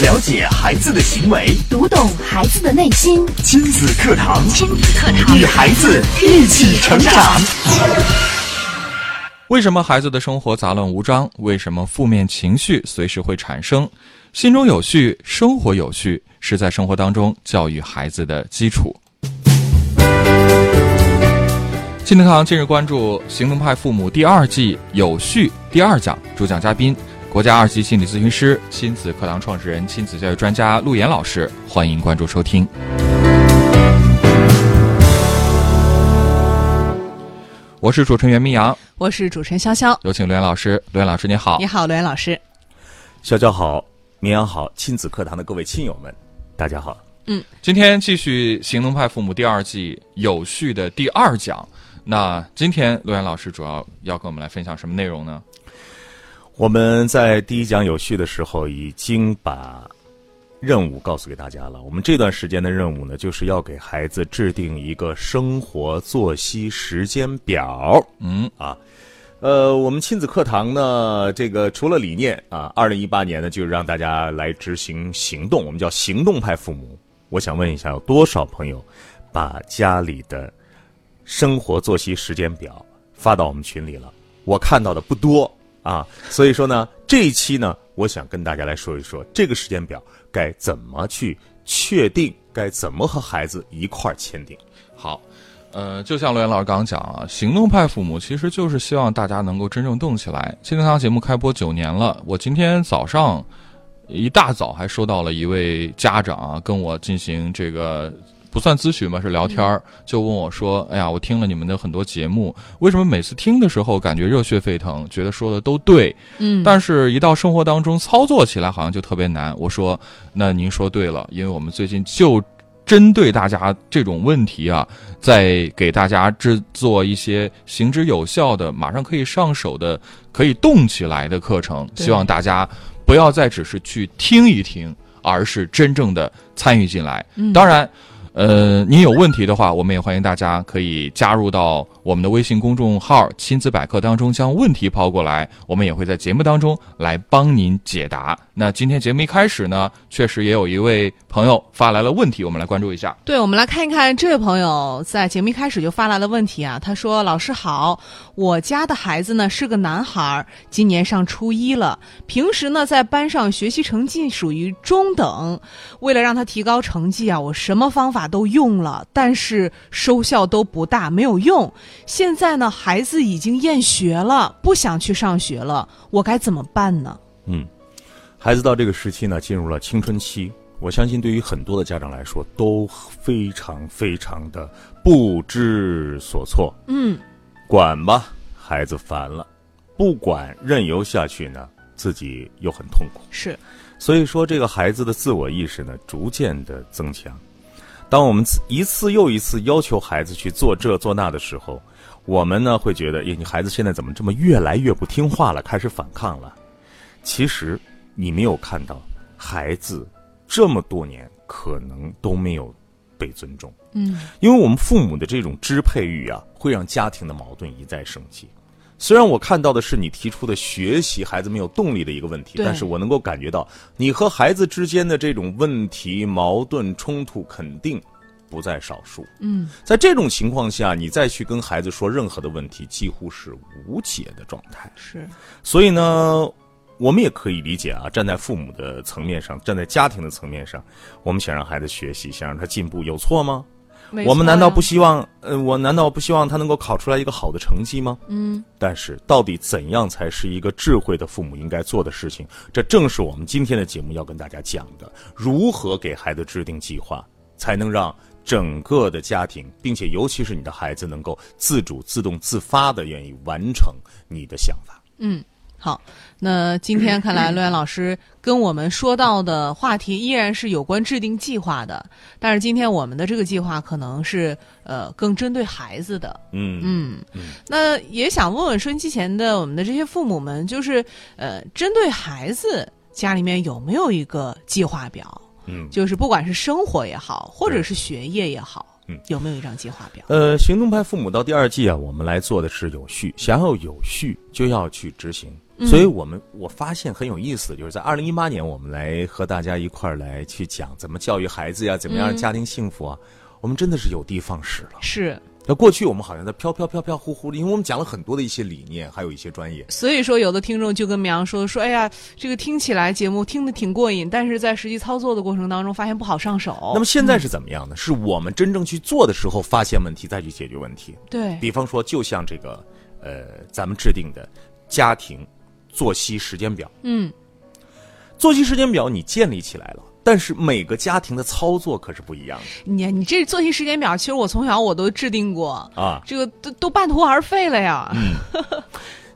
了解孩子的行为，读懂孩子的内心。亲子课堂，亲子课堂，与孩子一起成长。为什么孩子的生活杂乱无章？为什么负面情绪随时会产生？心中有序，生活有序，是在生活当中教育孩子的基础。亲子堂近日关注《行动派父母》第二季有序第二讲，主讲嘉宾国家二级心理咨询师、亲子课堂创始人、亲子教育专家陆岩老师。欢迎关注收听。我是主持人袁明阳，我是主持人潇潇，有请陆岩老师。陆岩老师，你好。你好，陆岩老师。潇潇好，明阳好，亲子课堂的各位亲友们，大家好。嗯，今天继续《行动派父母》第二季有序的第二讲。那今天陆岩老师主要要跟我们来分享什么内容呢？我们在第一讲有序的时候已经把任务告诉给大家了。我们这段时间的任务呢，就是要给孩子制定一个生活作息时间表。嗯啊，呃，我们亲子课堂呢，这个除了理念啊，二零一八年呢，就让大家来执行行动，我们叫行动派父母。我想问一下，有多少朋友把家里的生活作息时间表发到我们群里了？我看到的不多啊，所以说呢，这一期呢，我想跟大家来说一说这个时间表该怎么去确定，该怎么和孩子一块儿签订。好，呃，就像罗岩老师刚刚讲啊，行动派父母其实就是希望大家能够真正动起来。亲子堂节目开播九年了，我今天早上一大早还收到了一位家长啊，跟我进行这个。不算咨询吧，是聊天儿，就问我说：“哎呀，我听了你们的很多节目，为什么每次听的时候感觉热血沸腾，觉得说的都对，嗯，但是一到生活当中操作起来好像就特别难。”我说：“那您说对了，因为我们最近就针对大家这种问题啊，在给大家制作一些行之有效的、马上可以上手的、可以动起来的课程，希望大家不要再只是去听一听，而是真正的参与进来。当然。”呃，您有问题的话，我们也欢迎大家可以加入到我们的微信公众号“亲子百科”当中，将问题抛过来，我们也会在节目当中来帮您解答。那今天节目一开始呢，确实也有一位朋友发来了问题，我们来关注一下。对，我们来看一看这位朋友在节目一开始就发来了问题啊。他说：“老师好，我家的孩子呢是个男孩，今年上初一了，平时呢在班上学习成绩属于中等，为了让他提高成绩啊，我什么方法？”都用了，但是收效都不大，没有用。现在呢，孩子已经厌学了，不想去上学了，我该怎么办呢？嗯，孩子到这个时期呢，进入了青春期，我相信对于很多的家长来说，都非常非常的不知所措。嗯，管吧，孩子烦了；不管，任由下去呢，自己又很痛苦。是，所以说，这个孩子的自我意识呢，逐渐的增强。当我们一次又一次要求孩子去做这做那的时候，我们呢会觉得，耶，你孩子现在怎么这么越来越不听话了，开始反抗了？其实你没有看到，孩子这么多年可能都没有被尊重。嗯，因为我们父母的这种支配欲啊，会让家庭的矛盾一再升级。虽然我看到的是你提出的学习孩子没有动力的一个问题，但是我能够感觉到你和孩子之间的这种问题、矛盾、冲突肯定不在少数。嗯，在这种情况下，你再去跟孩子说任何的问题，几乎是无解的状态。是，所以呢，我们也可以理解啊，站在父母的层面上，站在家庭的层面上，我们想让孩子学习，想让他进步，有错吗？我们难道不希望？呃，我难道不希望他能够考出来一个好的成绩吗？嗯。但是，到底怎样才是一个智慧的父母应该做的事情？这正是我们今天的节目要跟大家讲的：如何给孩子制定计划，才能让整个的家庭，并且尤其是你的孩子，能够自主、自动、自发的愿意完成你的想法。嗯。好，那今天看来，陆岩老师跟我们说到的话题依然是有关制定计划的，但是今天我们的这个计划可能是呃更针对孩子的。嗯嗯，那也想问问收音机前的我们的这些父母们，就是呃针对孩子家里面有没有一个计划表？嗯，就是不管是生活也好，或者是学业也好。嗯，有没有一张计划表？呃，行动派父母到第二季啊，我们来做的是有序。想要有序，就要去执行。所以我们我发现很有意思，就是在二零一八年，我们来和大家一块儿来去讲怎么教育孩子呀，怎么样让家庭幸福啊，我们真的是有的放矢了。是。那过去我们好像在飘飘飘飘忽忽的，因为我们讲了很多的一些理念，还有一些专业。所以说，有的听众就跟苗说说，哎呀，这个听起来节目听得挺过瘾，但是在实际操作的过程当中，发现不好上手。那么现在是怎么样呢？是我们真正去做的时候，发现问题再去解决问题。对，比方说，就像这个，呃，咱们制定的家庭作息时间表。嗯，作息时间表你建立起来了。但是每个家庭的操作可是不一样的。你你这作息时间表，其实我从小我都制定过啊，这个都都半途而废了呀。嗯，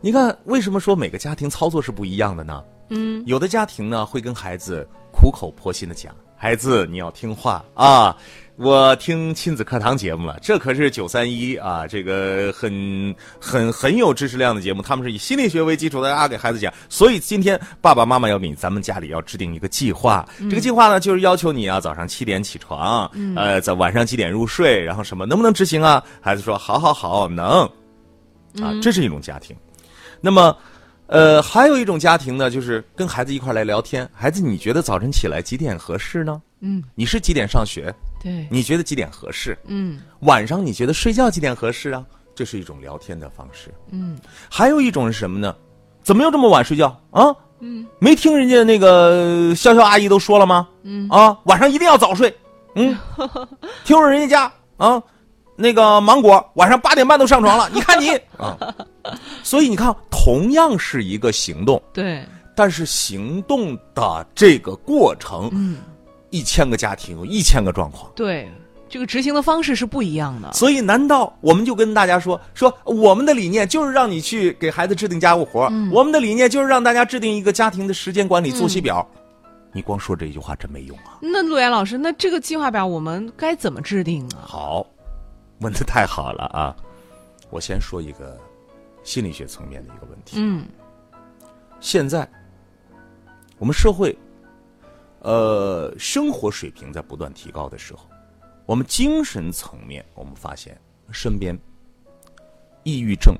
你看为什么说每个家庭操作是不一样的呢？嗯，有的家庭呢会跟孩子苦口婆心的讲，孩子你要听话啊。我听亲子课堂节目了，这可是九三一啊，这个很很很有知识量的节目。他们是以心理学为基础的啊，给孩子讲。所以今天爸爸妈妈要给你，咱们家里要制定一个计划。这个计划呢，就是要求你啊，早上七点起床，呃，在晚上几点入睡，然后什么能不能执行啊？孩子说好好好，能。啊，这是一种家庭。那么，呃，还有一种家庭呢，就是跟孩子一块来聊天。孩子，你觉得早晨起来几点合适呢？嗯，你是几点上学？对，你觉得几点合适？嗯，晚上你觉得睡觉几点合适啊？这是一种聊天的方式。嗯，还有一种是什么呢？怎么又这么晚睡觉啊？嗯，没听人家那个潇潇阿姨都说了吗？嗯，啊，晚上一定要早睡。嗯，听说人家家啊，那个芒果晚上八点半都上床了。你看你啊，所以你看，同样是一个行动，对，但是行动的这个过程，嗯。一千个家庭有一千个状况，对，这个执行的方式是不一样的。所以，难道我们就跟大家说说，我们的理念就是让你去给孩子制定家务活我们的理念就是让大家制定一个家庭的时间管理作息表。你光说这一句话真没用啊！那陆岩老师，那这个计划表我们该怎么制定啊？好，问的太好了啊！我先说一个心理学层面的一个问题。嗯，现在我们社会。呃，生活水平在不断提高的时候，我们精神层面，我们发现身边抑郁症、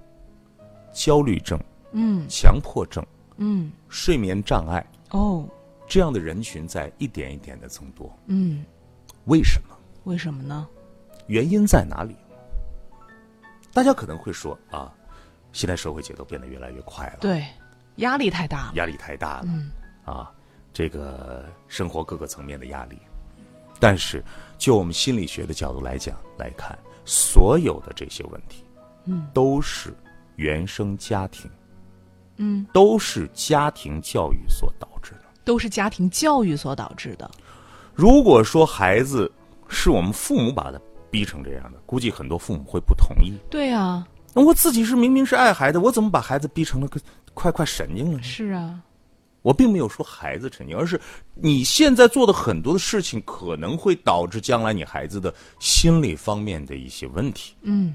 焦虑症、嗯，强迫症、嗯，睡眠障碍哦，这样的人群在一点一点的增多。嗯，为什么？为什么呢？原因在哪里？大家可能会说啊，现在社会节奏变得越来越快了，对，压力太大了，压力太大了，嗯，啊。这个生活各个层面的压力，但是就我们心理学的角度来讲来看，所有的这些问题，嗯，都是原生家庭，嗯，都是家庭教育所导致的，都是家庭教育所导致的。如果说孩子是我们父母把他逼成这样的，估计很多父母会不同意。对啊，那我自己是明明是爱孩子，我怎么把孩子逼成了个快快神经了呢？是啊。我并没有说孩子成经，而是你现在做的很多的事情可能会导致将来你孩子的心理方面的一些问题。嗯。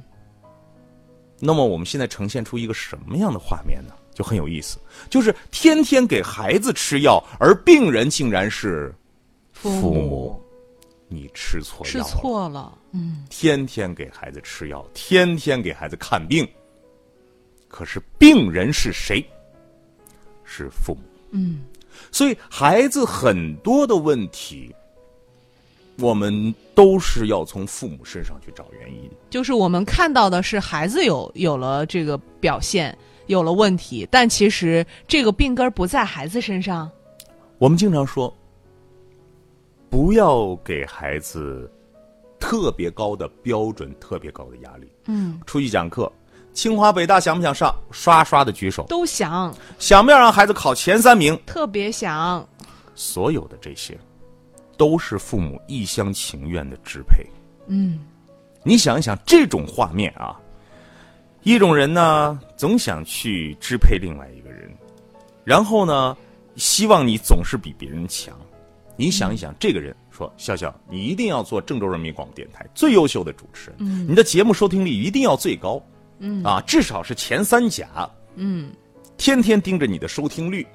那么我们现在呈现出一个什么样的画面呢？就很有意思，就是天天给孩子吃药，而病人竟然是父母。你吃错药吃错了。嗯。天天给孩子吃药，天天给孩子看病，可是病人是谁？是父母。嗯，所以孩子很多的问题，我们都是要从父母身上去找原因。就是我们看到的是孩子有有了这个表现，有了问题，但其实这个病根不在孩子身上。我们经常说，不要给孩子特别高的标准、特别高的压力。嗯，出去讲课。清华北大想不想上？刷刷的举手。都想。想不想让孩子考前三名？特别想。所有的这些，都是父母一厢情愿的支配。嗯，你想一想这种画面啊，一种人呢总想去支配另外一个人，然后呢希望你总是比别人强。你想一想，这个人说：“笑笑，你一定要做郑州人民广播电台最优秀的主持人，嗯，你的节目收听率一定要最高。”嗯啊，至少是前三甲。嗯，天天盯着你的收听率。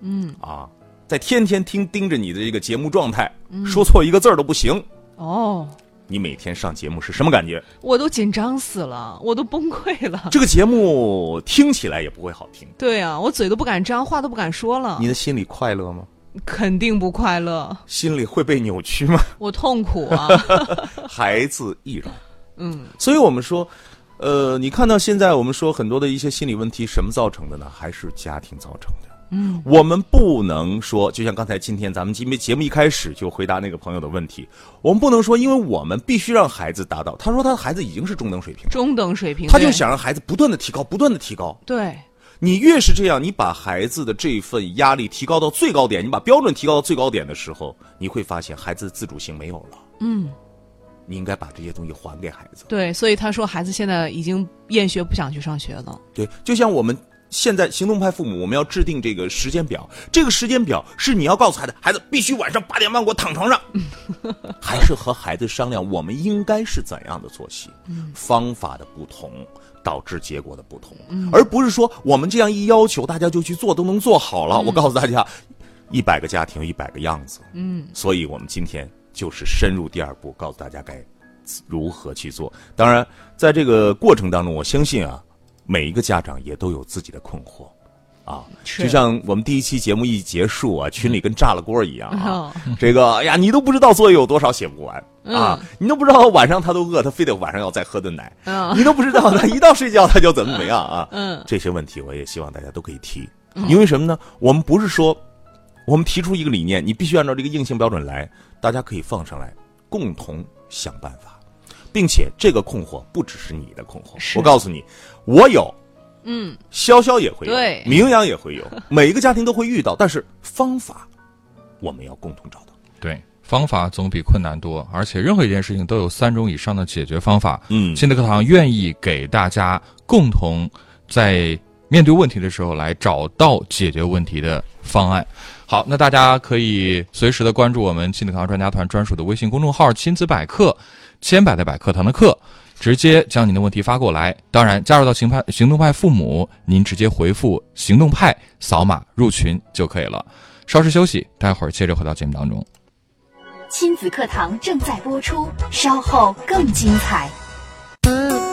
嗯啊，在天天听盯着你的这个节目状态，说错一个字儿都不行。哦，你每天上节目是什么感觉？我都紧张死了，我都崩溃了。这个节目听起来也不会好听，对啊，我嘴都不敢张，话都不敢说了你，的心里快乐吗？肯定不快乐，心里会被扭曲吗？我痛苦啊。孩子易容。嗯，所以我们说，呃，你看到现在我们说很多的一些心理问题，什么造成的呢？还是家庭造成的。嗯，我们不能说，就像刚才今天咱们今天节目一开始就回答那个朋友的问题，我们不能说，因为我们必须让孩子达到。他说他的孩子已经是中等水平了，中等水平，他就想让孩子不断的提高，不断的提高。对，你越是这样，你把孩子的这份压力提高到最高点，你把标准提高到最高点的时候，你会发现孩子的自主性没有了。嗯，你应该把这些东西还给孩子。对，所以他说孩子现在已经厌学，不想去上学了。对，就像我们现在行动派父母，我们要制定这个时间表。这个时间表是你要告诉孩子，孩子必须晚上八点半给我躺床上，还是和孩子商量我们应该是怎样的作息，方法的不同导致结果的不同，而不是说我们这样一要求，大家就去做，都能做好了。我告诉大家，一百个家庭有一百个样子，嗯，所以我们今天就是深入第二步，告诉大家该如何去做。当然，在这个过程当中，我相信啊，每一个家长也都有自己的困惑，啊，是就像我们第一期节目一结束啊，群里跟炸了锅一样啊哦。这个，哎呀，你都不知道作业有多少写不完啊，你都不知道晚上他都饿，他非得晚上要再喝顿奶，嗯你都不知道他一到睡觉他就怎么怎么样啊。嗯，这些问题我也希望大家都可以提，因为什么呢？我们不是说我们提出一个理念，你必须按照这个硬性标准来，大家可以放上来，共同想办法，并且这个困惑不只是你的困惑，我告诉你，我有。嗯，潇潇也会有，对明阳也会有，每一个家庭都会遇到，但是方法我们要共同找到。对，方法总比困难多，而且任何一件事情都有三种以上的解决方法。嗯新的课堂愿意给大家共同在面对问题的时候来找到解决问题的方案。好，那大家可以随时的关注我们亲子课堂专家团专属的微信公众号“亲子百科”，千百的百课堂的课，直接将您的问题发过来。当然，加入到行派行动派父母，您直接回复“行动派”，扫码入群就可以了。稍事休息，待会儿接着回到节目当中。亲子课堂正在播出，稍后更精彩。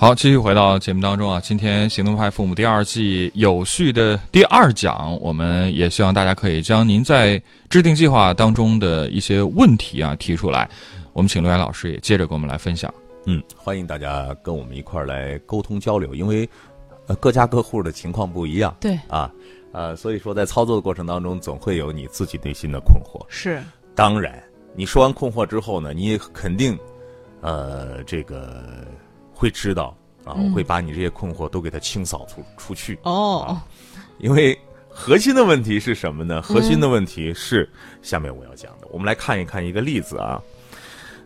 好，继续回到节目当中啊，今天行动派父母第二季有序的第二讲，我们也希望大家可以将您在制定计划当中的一些问题啊提出来，我们请刘岩老师也接着跟我们来分享。嗯，欢迎大家跟我们一块儿来沟通交流，因为呃各家各户的情况不一样，对，啊，呃，所以说在操作的过程当中，总会有你自己内心的困惑。是，当然，你说完困惑之后呢，你也肯定，呃，这个会知道啊，我会把你这些困惑都给它清扫出出去。哦，因为核心的问题是什么呢？核心的问题是下面我要讲的。我们来看一看一个例子啊。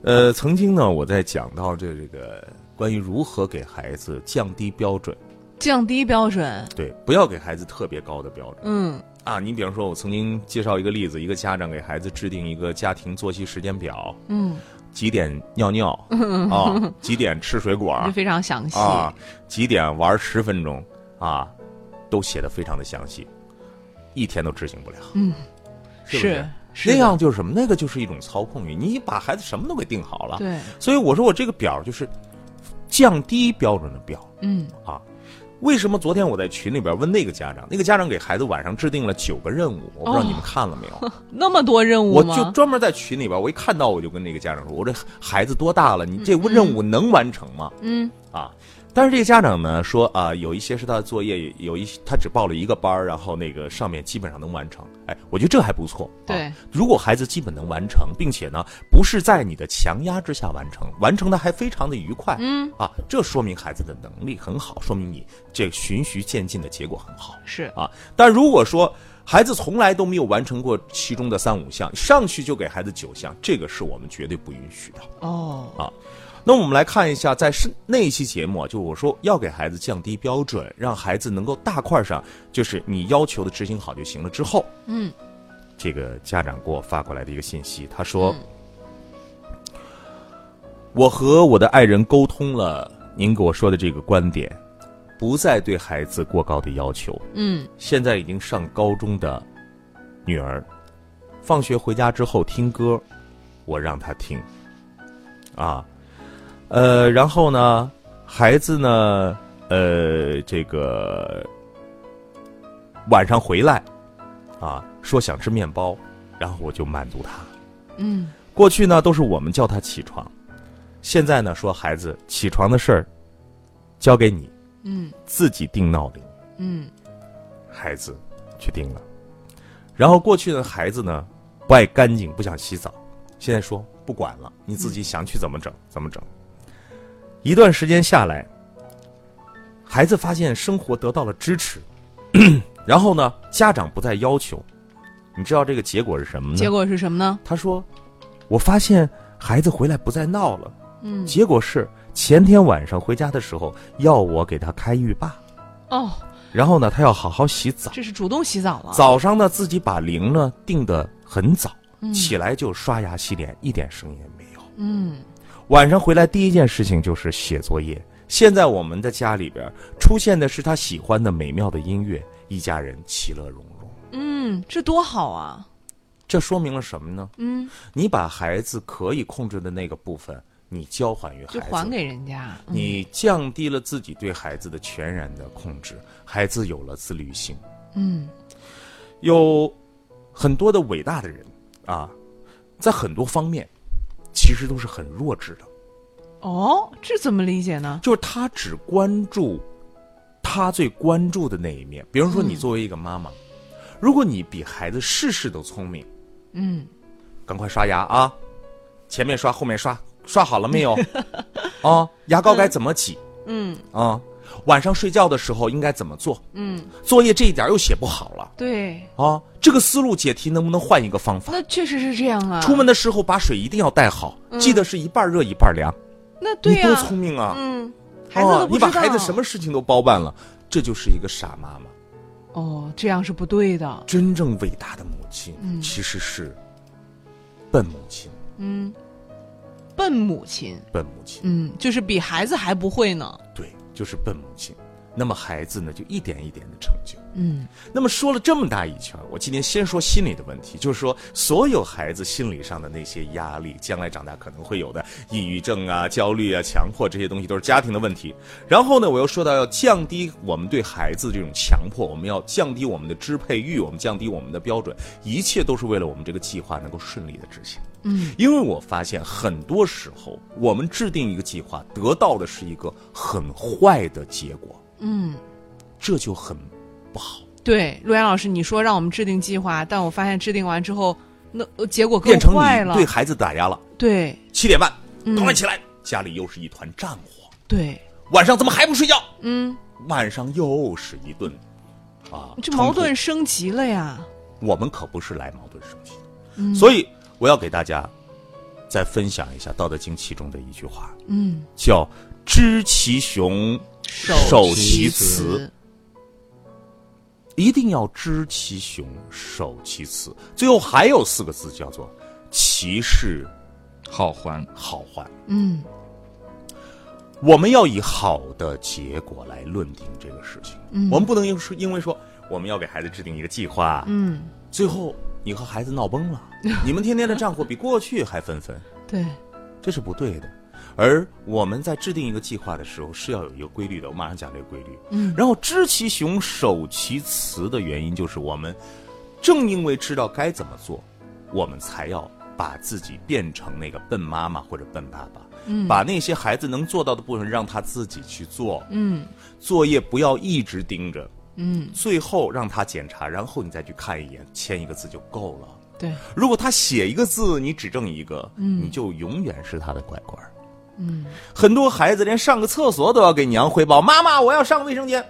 呃，曾经呢，我在讲到这这个关于如何给孩子降低标准，降低标准，对，不要给孩子特别高的标准嗯啊。你比方说，我曾经介绍一个例子，一个家长给孩子制定一个家庭作息时间表，嗯，几点尿尿啊，几点吃水果 就非常详细，啊，几点玩十分钟啊，都写的非常的详细，一天都执行不了。嗯，是不是是是的那样就是什么？那个就是一种操控欲，你把孩子什么都给定好了。对，所以我说我这个表就是降低标准的表嗯啊。为什么昨天我在群里边问那个家长，那个家长给孩子晚上制定了九个任务，我不知道哦你们看了没有？那么多任务我？就专门在群里边，我一看到我就跟那个家长说，我这孩子多大了？你这嗯任务能完成吗？嗯啊。但是这个家长呢说啊，有一些是他的作业，有一他只报了一个班儿然后那个上面基本上能完成。哎，我觉得这还不错。啊对，如果孩子基本能完成，并且呢不是在你的强压之下完成，完成的还非常的愉快，嗯啊，这说明孩子的能力很好，说明你这个循序渐进的结果很好。是，啊。但如果说孩子从来都没有完成过其中的三五项，上去就给孩子九项，这个是我们绝对不允许的。哦，那我们来看一下，在是那一期节目啊，就我说要给孩子降低标准，让孩子能够大块上就是你要求的执行好就行了。之后，嗯，这个家长给我发过来的一个信息，他说：“我和我的爱人沟通了您给我说的这个观点，不再对孩子过高的要求。嗯现在已经上高中的女儿，放学回家之后听歌，我让她听，啊，呃，然后呢，孩子呢，呃，这个晚上回来，啊，说想吃面包，然后我就满足他。嗯过去呢都是我们叫他起床，现在呢说孩子起床的事儿交给你，嗯自己定闹铃。嗯孩子去定了。然后过去的孩子呢，不爱干净，不想洗澡，现在说不管了，你自己想去怎么整怎么整。一段时间下来，孩子发现生活得到了支持，然后呢，家长不再要求。你知道这个结果是什么呢？结果是什么呢？他说：“我发现孩子回来不再闹了。嗯结果是前天晚上回家的时候，要我给他开浴霸，哦，然后呢，他要好好洗澡。这是主动洗澡了。早上呢，自己把铃呢定的很早，嗯起来就刷牙洗脸，一点声音也没有。嗯晚上回来第一件事情就是写作业。现在我们的家里边出现的是他喜欢的美妙的音乐，一家人其乐融融。嗯，这多好啊！这说明了什么呢？嗯，你把孩子可以控制的那个部分，你交还于孩子，就还给人家。嗯你降低了自己对孩子的全然的控制，孩子有了自律性。嗯有很多的伟大的人啊，在很多方面其实都是很弱智的，哦，这怎么理解呢？就是他只关注他最关注的那一面。比如说，你作为一个妈妈，如果你比孩子事事都聪明，嗯赶快刷牙啊，前面刷后面刷，刷好了没有？啊，牙膏该怎么挤嗯啊？晚上睡觉的时候应该怎么做？嗯，作业这一点又写不好了对，啊，这个思路解题能不能换一个方法？那确实是这样啊。出门的时候把水一定要带好，记得是一半热一半凉。那对呀、你多聪明啊！嗯，孩子都哦，不知道。你把孩子什么事情都包办了，这就是一个傻妈妈。哦，这样是不对的。真正伟大的母亲，嗯其实是笨母亲，嗯，笨母亲，笨母亲，嗯，就是比孩子还不会呢。对，就是笨母亲。那么孩子呢，就一点一点的成就。嗯那么说了这么大一圈，我今天先说心理的问题，就是说所有孩子心理上的那些压力，将来长大可能会有的抑郁症啊、焦虑啊、强迫这些东西，都是家庭的问题。然后呢，我又说到要降低我们对孩子这种强迫，我们要降低我们的支配欲，我们降低我们的标准，一切都是为了我们这个计划能够顺利的执行。嗯，因为我发现很多时候，我们制定一个计划，得到的是一个很坏的结果，嗯，这就很不好。对，陆岩老师，你说让我们制定计划，但我发现制定完之后，那呃结果更变成坏了。你对孩子打压了。对七点半，嗯赶快起来，家里又是一团战火。对，晚上怎么还不睡觉？嗯，晚上又是一顿啊，这矛盾升级了呀。我们可不是来矛盾升级，嗯所以我要给大家再分享一下《道德经》其中的一句话，嗯，叫“知其雄，守其雌”。一定要知其雄，守其雌。最后还有四个字叫做“其势好还好还”。嗯我们要以好的结果来论定这个事情。嗯我们不能因说因为说我们要给孩子制定一个计划，嗯，最后你和孩子闹崩了，你们天天的战火比过去还纷纷，对，这是不对的。而我们在制定一个计划的时候是要有一个规律的，我马上讲这个规律。嗯然后知其雄，守其雌的原因就是我们正因为知道该怎么做，我们才要把自己变成那个笨妈妈或者笨爸爸。嗯把那些孩子能做到的部分让他自己去做，嗯作业不要一直盯着，嗯，最后让他检查，然后你再去看一眼，签一个字就够了。对，如果他写一个字，你指正一个，嗯你就永远是他的乖乖儿。嗯很多孩子连上个厕所都要给娘汇报：“妈妈，我要上卫生间。”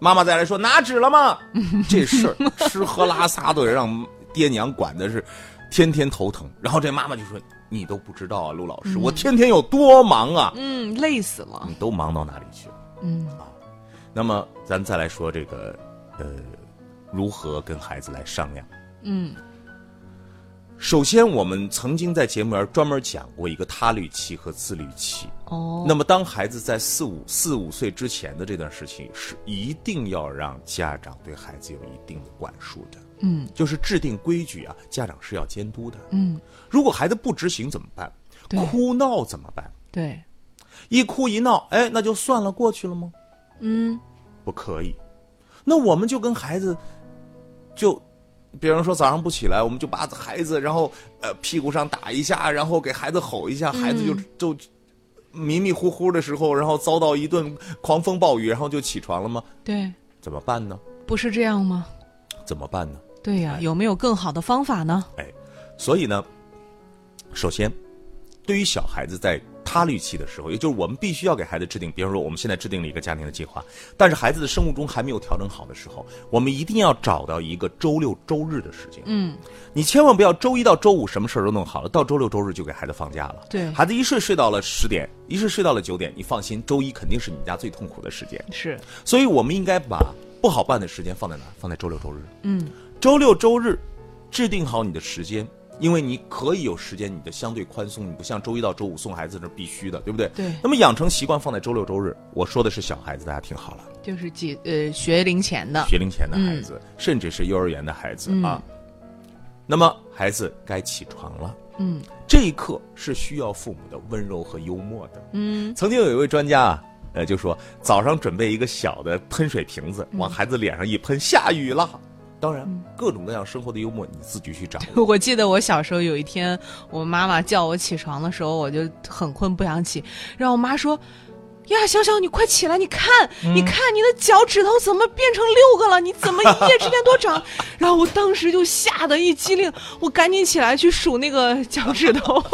妈妈再来说：“拿纸了吗？” 这事儿吃喝拉撒都得让爹娘管的是天天头疼。然后这妈妈就说：“你都不知道啊，陆老师，我天天有多忙啊！嗯，累死了你。都忙到哪里去了？”嗯啊那么咱再来说这个，呃，如何跟孩子来商量？嗯首先，我们曾经在节目里专门讲过一个他律期和自律期。哦，那么，当孩子在四五四五岁之前的这段时期，是一定要让家长对孩子有一定的管束的。嗯，就是制定规矩啊，家长是要监督的。嗯，如果孩子不执行怎么办？哭闹怎么办？对，一哭一闹，哎，那就算了，过去了吗？嗯，不可以。那我们就跟孩子，就，比方说早上不起来，我们就把孩子，然后呃屁股上打一下，然后给孩子吼一下，孩子就就迷迷糊糊的时候，然后遭到一顿狂风暴雨，然后就起床了吗？对，怎么办呢？不是这样吗？怎么办呢？对呀、有没有更好的方法呢？哎，所以呢，首先，对于小孩子在他律期的时候，也就是我们必须要给孩子制定，比方说我们现在制定了一个家庭的计划，但是孩子的生物钟还没有调整好的时候，我们一定要找到一个周六周日的时间。嗯，你千万不要周一到周五什么事儿都弄好了，到周六周日就给孩子放假了。对孩子一睡睡到了十点，一睡睡到了九点，你放心，周一肯定是你们家最痛苦的时间。是，所以我们应该把不好办的时间放在哪？放在周六周日。嗯，周六周日制定好你的时间，因为你可以有时间，你的相对宽松，你不像周一到周五送孩子那必须的，对不对？对。那么养成习惯放在周六周日，我说的是小孩子，大家听好了，就是几呃学龄前的，学龄前的孩子，甚至是幼儿园的孩子、嗯。啊。那么孩子该起床了，嗯。这一刻是需要父母的温柔和幽默的。嗯，曾经有一位专家啊，呃，就说早上准备一个小的喷水瓶子，往孩子脸上一喷，下雨了。当然，各种各样生活的幽默你自己去掌握。我记得我小时候有一天，我妈妈叫我起床的时候，我就很困不想起，然后我妈说。呀，小小，你快起来！你看，你看你的脚趾头怎么变成六个了？你怎么一夜之间多长？然后我当时就吓得一激灵，我赶紧起来去数那个脚趾头。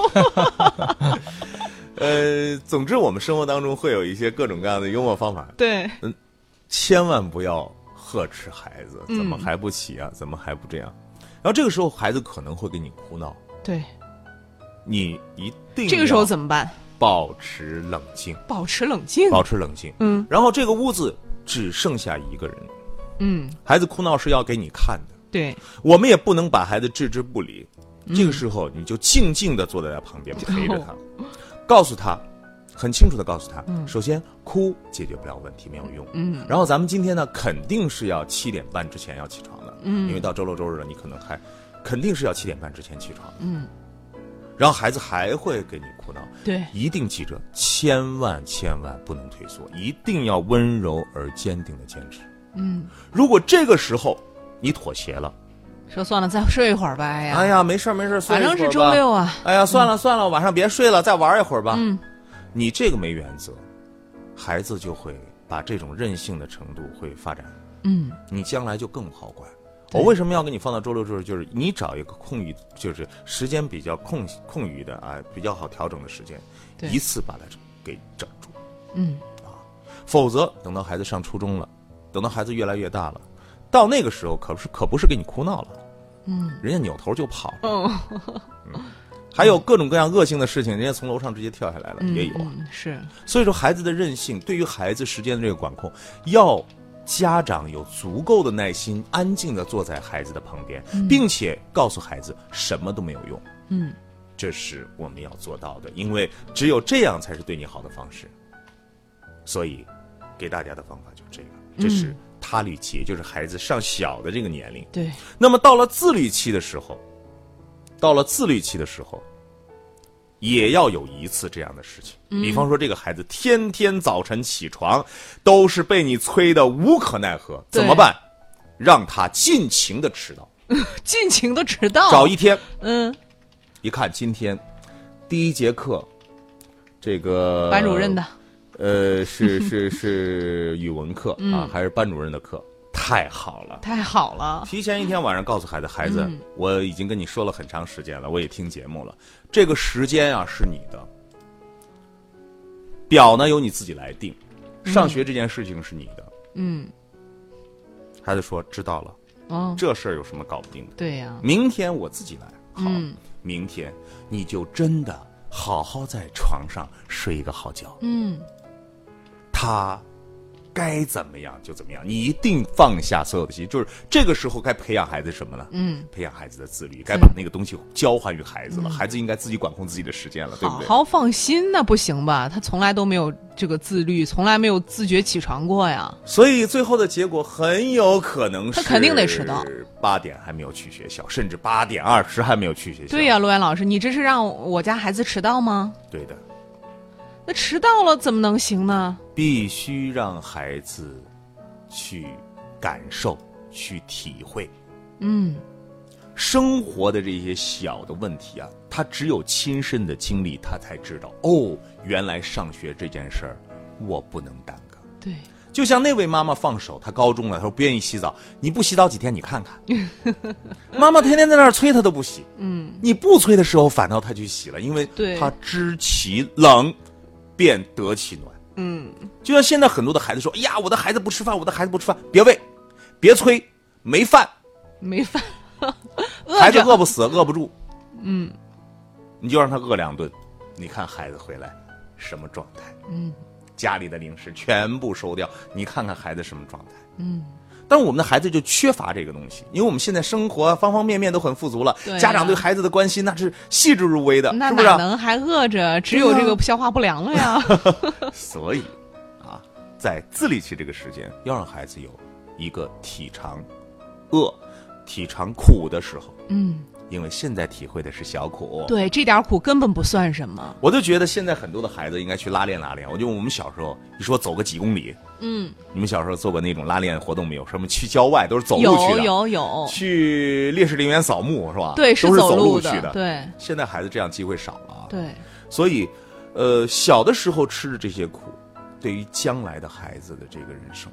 呃，总之，我们生活当中会有一些各种各样的幽默方法，对，嗯千万不要呵斥孩子，嗯怎么还不起啊？怎么还不这样？然后这个时候，孩子可能会给你哭闹，对，你一定这个时候怎么办？保持冷静，保持冷静。保持冷静。嗯然后这个屋子只剩下一个人，嗯，孩子哭闹是要给你看的，对，我们也不能把孩子置之不理。嗯这个时候，你就静静的坐在他旁边陪着他，告诉他，很清楚的告诉他，首先哭解决不了问题，没有用。嗯，然后咱们今天呢，肯定是要七点半之前要起床的，嗯因为到周六周日了，你可能还肯定是要七点半之前起床。嗯，然后孩子还会给你哭闹，对，一定记着，千万千万不能退缩，一定要温柔而坚定的坚持。嗯，如果这个时候你妥协了，说算了，再睡一会儿吧。哎呀，哎呀，没事儿没事儿，反正是周六啊。哎呀，算了算了，晚上别睡了，再玩一会儿吧。嗯，你这个没原则，孩子就会把这种任性的程度会发展，嗯，你将来就更不好管。我为什么要给你放到周六周日？就是你找一个空余，就是时间比较空空余的啊，比较好调整的时间，一次把它给整住。嗯啊，否则等到孩子上初中了，等到孩子越来越大了，到那个时候可不是可不是给你哭闹了，嗯，人家扭头就跑。哦，还有各种各样恶性的事情，人家从楼上直接跳下来了，也有啊。嗯，是，所以说，孩子的任性对于孩子时间的这个管控，要家长有足够的耐心，安静的坐在孩子的旁边，并且告诉孩子什么都没有用。嗯，这是我们要做到的，因为只有这样才是对你好的方式。所以，给大家的方法就这个，这是他律期，也就是孩子上小的这个年龄。对，那么到了自律期的时候，到了自律期的时候，也要有一次这样的事情。比方说，这个孩子天天早晨起床都是被你催的无可奈何，怎么办？让他尽情的迟到，尽情的迟到。找一天，嗯，一看今天第一节课，这个班主任的，呃，是是是语文课啊，嗯还是班主任的课？太好了。太好了。提前一天晚上告诉孩子，孩子，嗯我已经跟你说了很长时间了，我也听节目了，这个时间啊是你的，表呢由你自己来定，上学这件事情是你的。嗯，孩子说知道了，哦，这事儿有什么搞不定的？对呀、明天我自己来。好，嗯明天你就真的好好在床上睡一个好觉。嗯，他该怎么样就怎么样，你一定放下所有的心，就是这个时候该培养孩子什么呢？嗯，培养孩子的自律，该把那个东西交还于孩子了，孩子应该自己管控自己的时间了，对不对？好好放心，那不行吧？他从来都没有这个自律，从来没有自觉起床过呀。所以最后的结果很有可能是他肯定得迟到，八点还没有去学校，甚至八点二十还没有去学校。对呀、罗岩老师，你这是让我家孩子迟到吗？对的，那迟到了怎么能行呢？必须让孩子去感受、去体会。嗯，生活的这些小的问题啊，他只有亲身的经历，他才知道哦，原来上学这件事儿我不能耽搁。对，就像那位妈妈放手，她高中了，她说不愿意洗澡，你不洗澡几天，你看看，妈妈天天在那儿催她都不洗，嗯，你不催的时候，反倒她去洗了，因为对她知其冷，便得其暖。嗯，就像现在很多的孩子说，哎呀，我的孩子不吃饭，我的孩子不吃饭，别喂，别催，没饭，没饭，孩子饿不死，饿不住，嗯，你就让他饿两顿，你看孩子回来什么状态？嗯，家里的零食全部收掉，你看看孩子什么状态？嗯，但是我们的孩子就缺乏这个东西，因为我们现在生活方方面面都很富足了，对啊家长对孩子的关心那是细致入微的，那是不是能还饿着？只有这个消化不良了呀。所以啊，在自立期这个时间，要让孩子有一个体尝饿、体尝苦的时候，嗯，因为现在体会的是小苦。对，这点苦根本不算什么。我就觉得现在很多的孩子应该去拉练拉练。我觉得我们小时候你说走个几公里，嗯，你们小时候做过那种拉练活动没有？什么去郊外都是走路去有的，有有，去烈士陵园扫墓是吧？对，都是走路，去的。对现在孩子这样机会少了啊。对，所以，呃，小的时候吃的这些苦，对于将来的孩子的这个人生，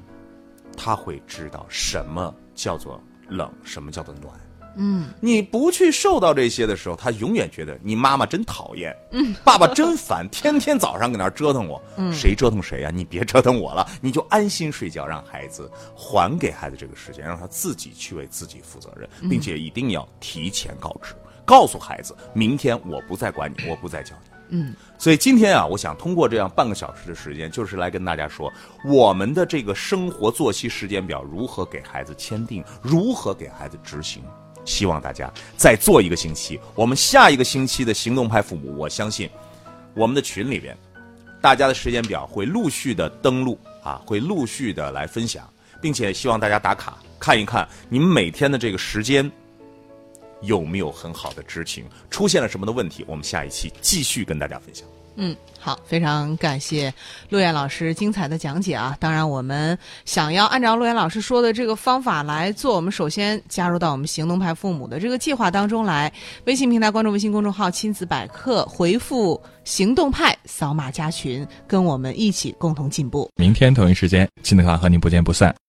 他会知道什么叫做冷，什么叫做暖。嗯，你不去受到这些的时候，他永远觉得你妈妈真讨厌，嗯，爸爸真烦，天天早上搁那儿折腾我，嗯，谁折腾谁呀、你别折腾我了，你就安心睡觉，让孩子还给孩子这个时间，让他自己去为自己负责任，并且一定要提前告知，告诉孩子，明天我不再管你，我不再教你。嗯，所以今天啊，我想通过这样半个小时的时间，就是来跟大家说，我们的这个生活作息时间表如何给孩子签订，如何给孩子执行。希望大家再做一个星期，我们下一个星期的行动派父母，我相信我们的群里边，大家的时间表会陆续的登录啊，会陆续的来分享，并且希望大家打卡看一看你们每天的这个时间有没有很好的执行，出现了什么的问题，我们下一期继续跟大家分享。嗯，好，非常感谢陆岩老师精彩的讲解啊！当然，我们想要按照陆岩老师说的这个方法来做，我们首先加入到我们行动派父母的这个计划当中来。微信平台关注微信公众号“亲子百科”，回复“行动派”，扫码加群，跟我们一起共同进步。明天同一时间，亲子课和您不见不散。